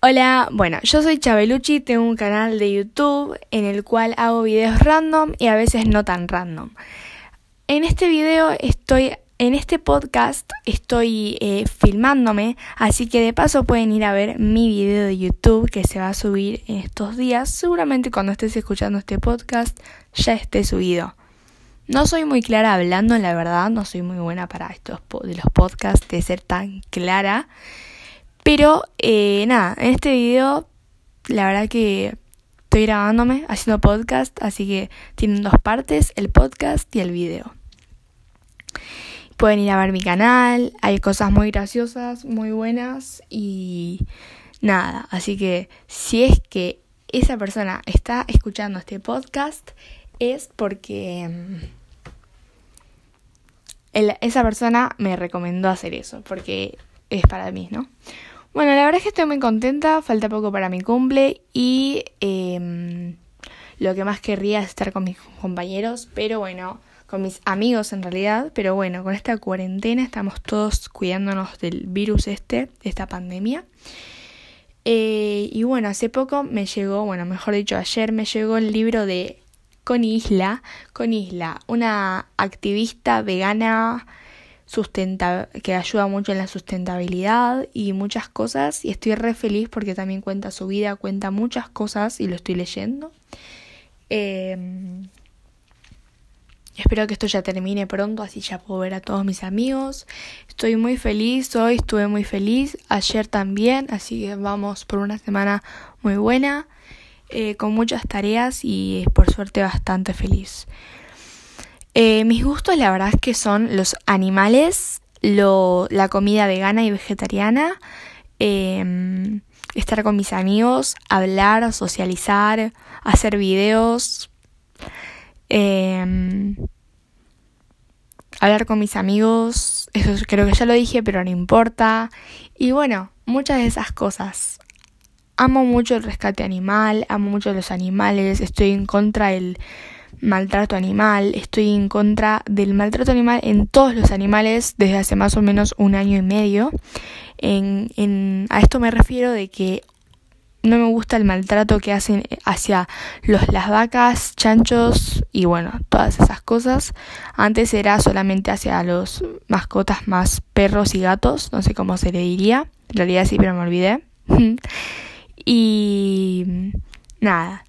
Hola, bueno, yo soy Chabelucci, tengo un canal de YouTube en el cual hago videos random y a veces no tan random. En este video estoy, en este podcast estoy eh, filmándome, así que de paso pueden ir a ver mi video de YouTube que se va a subir en estos días. Seguramente cuando estés escuchando este podcast ya esté subido. No soy muy clara hablando, la verdad, no soy muy buena para estos de los podcasts de ser tan clara. Pero eh, nada, en este video la verdad que estoy grabándome, haciendo podcast, así que tienen dos partes, el podcast y el video. Pueden ir a ver mi canal, hay cosas muy graciosas, muy buenas y nada, así que si es que esa persona está escuchando este podcast es porque esa persona me recomendó hacer eso, porque es para mí, ¿no? Bueno, la verdad es que estoy muy contenta, falta poco para mi cumple y em, lo que más querría es estar con mis compañeros, pero bueno, con mis amigos en realidad, pero bueno, con esta cuarentena estamos todos cuidándonos del virus este, de esta pandemia. Eh, y bueno, hace poco me llegó, bueno, mejor dicho, ayer me llegó el libro de con Isla, con Isla, una activista vegana que ayuda mucho en la sustentabilidad y muchas cosas y estoy re feliz porque también cuenta su vida, cuenta muchas cosas y lo estoy leyendo. Em, espero que esto ya termine pronto, así ya puedo ver a todos mis amigos. Estoy muy feliz, hoy estuve muy feliz, ayer también, así que vamos por una semana muy buena. Eh, con muchas tareas y por suerte bastante feliz. Eh, mis gustos la verdad es que son los animales, lo, la comida vegana y vegetariana, em, estar con mis amigos, hablar, socializar, hacer videos, em, hablar con mis amigos, eso creo que ya lo dije, pero no importa. Y bueno, muchas de esas cosas amo mucho el rescate animal, amo mucho los animales, estoy en contra del maltrato animal, estoy en contra del maltrato animal en todos los animales desde hace más o menos un año y medio. En, a esto me refiero de que no me gusta el maltrato que hacen hacia los, las vacas, chanchos y bueno, todas esas cosas. Antes era solamente hacia los mascotas más perros y gatos, no sé cómo se le diría. En realidad sí, pero me olvidé. Y nada,